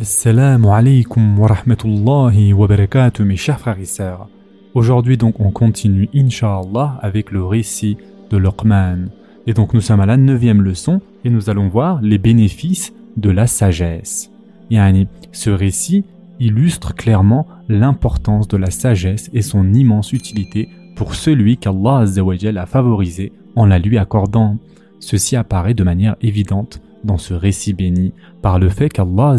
Assalamu alaikum wa rahmatullahi wa barakatuh mes chers frères et sœurs. Aujourd'hui donc on continue inshallah avec le récit de Luqman. Et donc nous sommes à la neuvième leçon et nous allons voir les bénéfices de la sagesse. Yani, ce récit illustre clairement l'importance de la sagesse et son immense utilité pour celui qu'Allah a favorisé en la lui accordant. Ceci apparaît de manière évidente dans ce récit béni par le fait qu'Allah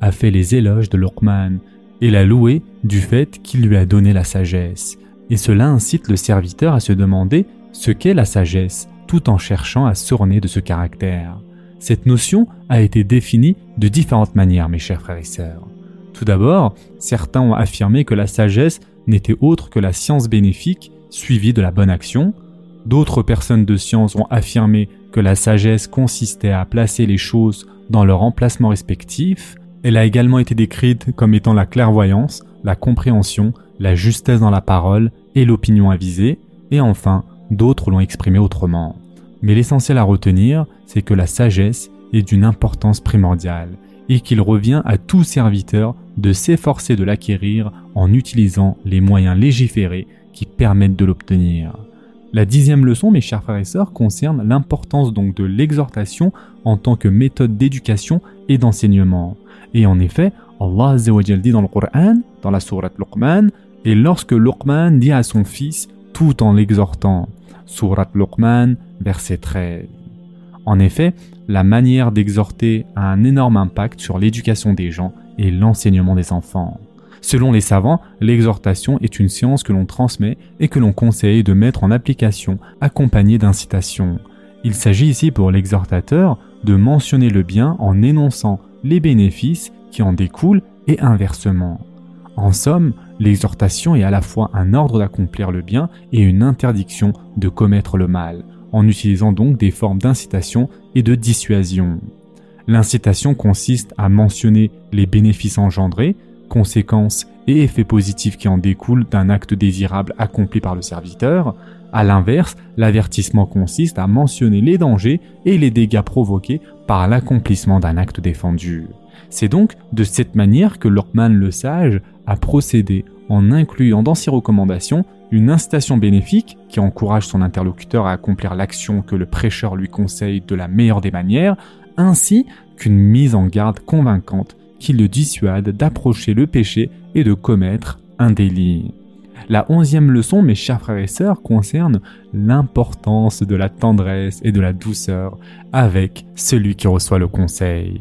a fait les éloges de Luqman et l'a loué du fait qu'il lui a donné la sagesse. Et cela incite le serviteur à se demander ce qu'est la sagesse, tout en cherchant à s'orner de ce caractère. Cette notion a été définie de différentes manières, mes chers frères et sœurs. Tout d'abord, certains ont affirmé que la sagesse n'était autre que la science bénéfique suivie de la bonne action. D'autres personnes de science ont affirmé que la sagesse consistait à placer les choses dans leur emplacement respectif. Elle a également été décrite comme étant la clairvoyance, la compréhension, la justesse dans la parole et l'opinion avisée. Et enfin, d'autres l'ont exprimé autrement. Mais l'essentiel à retenir, c'est que la sagesse est d'une importance primordiale et qu'il revient à tout serviteur de s'efforcer de l'acquérir en utilisant les moyens légiférés qui permettent de l'obtenir. La dixième leçon, mes chers frères et sœurs, concerne l'importance donc de l'exhortation en tant que méthode d'éducation et d'enseignement. Et en effet, Allah dit dans le Coran, dans la sourate Luqman, et lorsque Luqman dit à son fils tout en l'exhortant, sourate Luqman, verset 13. En effet, la manière d'exhorter a un énorme impact sur l'éducation des gens et l'enseignement des enfants. Selon les savants, l'exhortation est une science que l'on transmet et que l'on conseille de mettre en application, accompagnée d'incitation. Il s'agit ici pour l'exhortateur de mentionner le bien en énonçant les bénéfices qui en découlent et inversement. En somme, l'exhortation est à la fois un ordre d'accomplir le bien et une interdiction de commettre le mal, en utilisant donc des formes d'incitation et de dissuasion. L'incitation consiste à mentionner les bénéfices engendrés, conséquences et effets positifs qui en découlent d'un acte désirable accompli par le serviteur. À l'inverse, l'avertissement consiste à mentionner les dangers et les dégâts provoqués par l'accomplissement d'un acte défendu. C'est donc de cette manière que Lorkman le Sage a procédé en incluant dans ses recommandations une incitation bénéfique qui encourage son interlocuteur à accomplir l'action que le prêcheur lui conseille de la meilleure des manières, ainsi qu'une mise en garde convaincante qui le dissuade d'approcher le péché et de commettre un délit. La onzième leçon, mes chers frères et sœurs, concerne l'importance de la tendresse et de la douceur avec celui qui reçoit le conseil.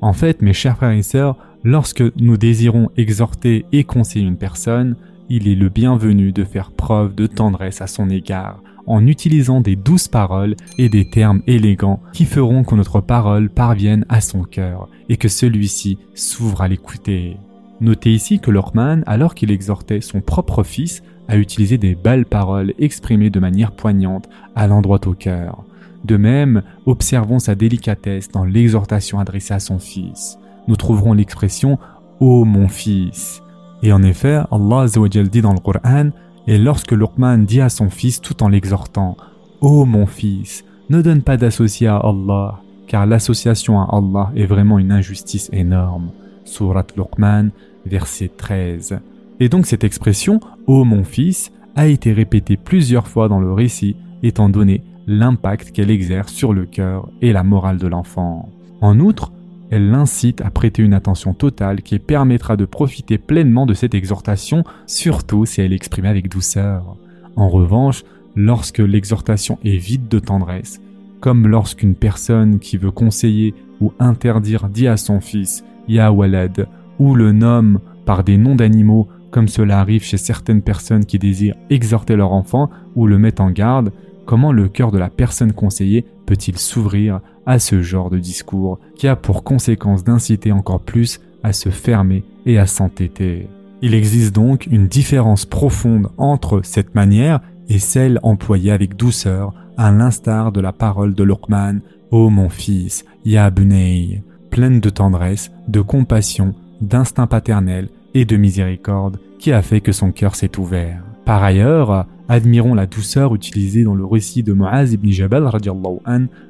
En fait, mes chers frères et sœurs, lorsque nous désirons exhorter et conseiller une personne, il est le bienvenu de faire preuve de tendresse à son égard, en utilisant des douces paroles et des termes élégants qui feront que notre parole parvienne à son cœur et que celui-ci s'ouvre à l'écouter. Notez ici que Lorman, alors qu'il exhortait son propre fils, a utilisé des belles paroles exprimées de manière poignante, allant droit au cœur. De même, observons sa délicatesse dans l'exhortation adressée à son fils. Nous trouverons l'expression Ô mon fils. Et en effet, Allah dit dans le Coran et lorsque Luqman dit à son fils tout en l'exhortant Ô mon fils, ne donne pas d'associé à Allah, car l'association à Allah est vraiment une injustice énorme. Surat Luqman, verset 13. Et donc cette expression Ô mon fils a été répétée plusieurs fois dans le récit, étant donné l'impact qu'elle exerce sur le cœur et la morale de l'enfant. En outre, elle l'incite à prêter une attention totale qui permettra de profiter pleinement de cette exhortation, surtout si elle est exprimée avec douceur. En revanche, lorsque l'exhortation est vide de tendresse, comme lorsqu'une personne qui veut conseiller ou interdire dit à son fils Ya ou le nomme par des noms d'animaux, comme cela arrive chez certaines personnes qui désirent exhorter leur enfant ou le mettre en garde, comment le cœur de la personne conseillée peut-il s'ouvrir à ce genre de discours qui a pour conséquence d'inciter encore plus à se fermer et à s'entêter. Il existe donc une différence profonde entre cette manière et celle employée avec douceur, à l'instar de la parole de Luqman, Ô mon fils, Ya Bunay, pleine de tendresse, de compassion, d'instinct paternel et de miséricorde, qui a fait que son cœur s'est ouvert. Par ailleurs, admirons la douceur utilisée dans le récit de Mu'az ibn Jabal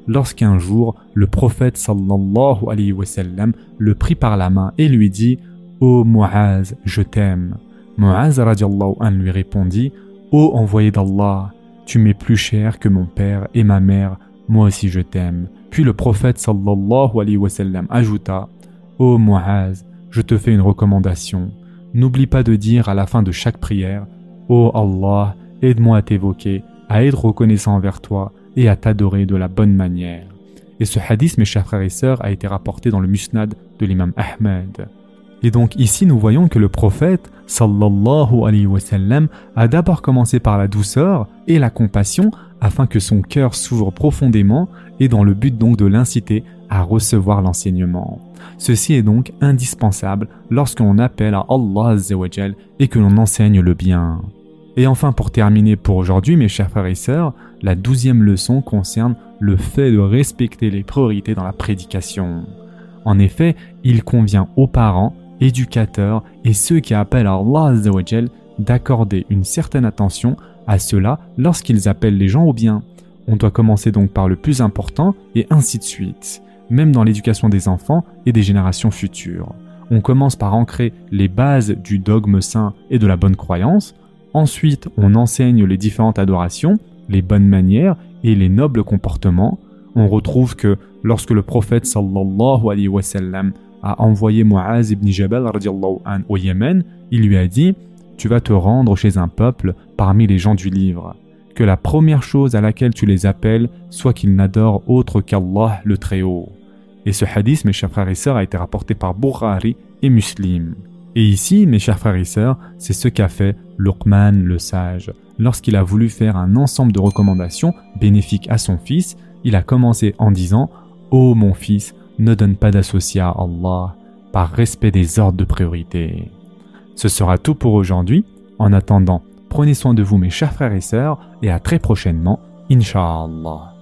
lorsqu'un jour le prophète sallallahu le prit par la main et lui dit Ô oh Mu'az, je t'aime. Mu'az an lui répondit Ô envoyé d'Allah, tu m'es plus cher que mon père et ma mère, moi aussi je t'aime. Puis le prophète sallallahu ajouta Ô oh Mu'az, je te fais une recommandation. N'oublie pas de dire à la fin de chaque prière Ô Allah, aide-moi à t'évoquer, à être reconnaissant envers toi et à t'adorer de la bonne manière. Et ce hadith, mes chers frères et sœurs, a été rapporté dans le musnad de l'imam Ahmed. Et donc ici, nous voyons que le prophète, sallallahu alayhi wa sallam, a d'abord commencé par la douceur et la compassion afin que son cœur s'ouvre profondément et dans le but donc de l'inciter à recevoir l'enseignement. Ceci est donc indispensable lorsqu'on appelle à Allah et que l'on enseigne le bien. Et enfin, pour terminer pour aujourd'hui, mes chers frères et sœurs, la douzième leçon concerne le fait de respecter les priorités dans la prédication. En effet, il convient aux parents, éducateurs et ceux qui appellent à Allah d'accorder une certaine attention à cela lorsqu'ils appellent les gens au bien. On doit commencer donc par le plus important et ainsi de suite, même dans l'éducation des enfants et des générations futures. On commence par ancrer les bases du dogme saint et de la bonne croyance, Ensuite, on enseigne les différentes adorations, les bonnes manières et les nobles comportements. On retrouve que lorsque le prophète sallallahu alayhi wa sallam a envoyé Mu'az ibn Jabal an, au Yémen, il lui a dit Tu vas te rendre chez un peuple parmi les gens du livre. Que la première chose à laquelle tu les appelles soit qu'ils n'adorent autre qu'Allah le Très-Haut. Et ce hadith, mes chers frères et sœurs, a été rapporté par Bukhari et Muslim. Et ici, mes chers frères et sœurs, c'est ce qu'a fait Luqman le sage. Lorsqu'il a voulu faire un ensemble de recommandations bénéfiques à son fils, il a commencé en disant Ô oh mon fils, ne donne pas d'associé à Allah, par respect des ordres de priorité. Ce sera tout pour aujourd'hui. En attendant, prenez soin de vous mes chers frères et sœurs, et à très prochainement, Inch'Allah.